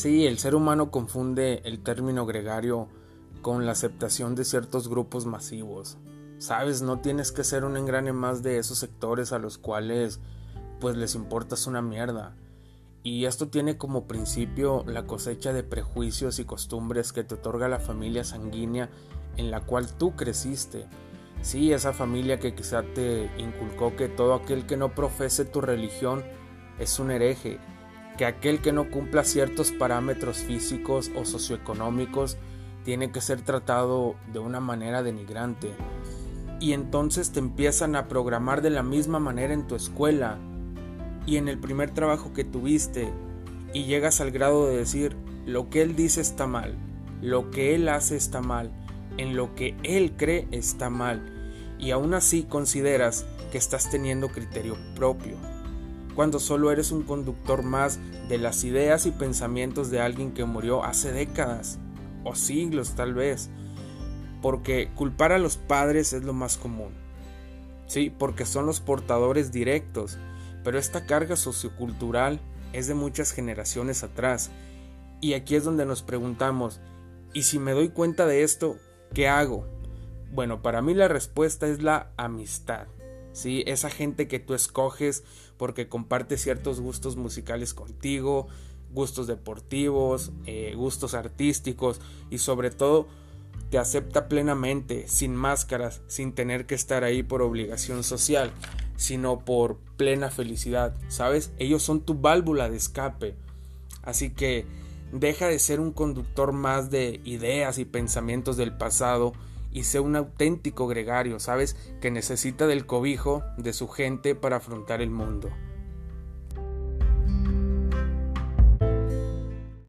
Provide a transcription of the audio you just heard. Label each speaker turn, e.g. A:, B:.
A: Sí, el ser humano confunde el término gregario con la aceptación de ciertos grupos masivos. Sabes, no tienes que ser un engrane más de esos sectores a los cuales pues les importas una mierda. Y esto tiene como principio la cosecha de prejuicios y costumbres que te otorga la familia sanguínea en la cual tú creciste. Sí, esa familia que quizá te inculcó que todo aquel que no profese tu religión es un hereje, que aquel que no cumpla ciertos parámetros físicos o socioeconómicos tiene que ser tratado de una manera denigrante. Y entonces te empiezan a programar de la misma manera en tu escuela y en el primer trabajo que tuviste y llegas al grado de decir lo que él dice está mal, lo que él hace está mal, en lo que él cree está mal y aún así consideras que estás teniendo criterio propio, cuando solo eres un conductor más de las ideas y pensamientos de alguien que murió hace décadas o siglos tal vez, porque culpar a los padres es lo más común, sí, porque son los portadores directos, pero esta carga sociocultural es de muchas generaciones atrás, y aquí es donde nos preguntamos, ¿y si me doy cuenta de esto, qué hago? Bueno, para mí la respuesta es la amistad. ¿Sí? Esa gente que tú escoges porque comparte ciertos gustos musicales contigo, gustos deportivos, eh, gustos artísticos y sobre todo te acepta plenamente, sin máscaras, sin tener que estar ahí por obligación social, sino por plena felicidad, ¿sabes? Ellos son tu válvula de escape. Así que deja de ser un conductor más de ideas y pensamientos del pasado y sea un auténtico gregario, ¿sabes? Que necesita del cobijo de su gente para afrontar el mundo.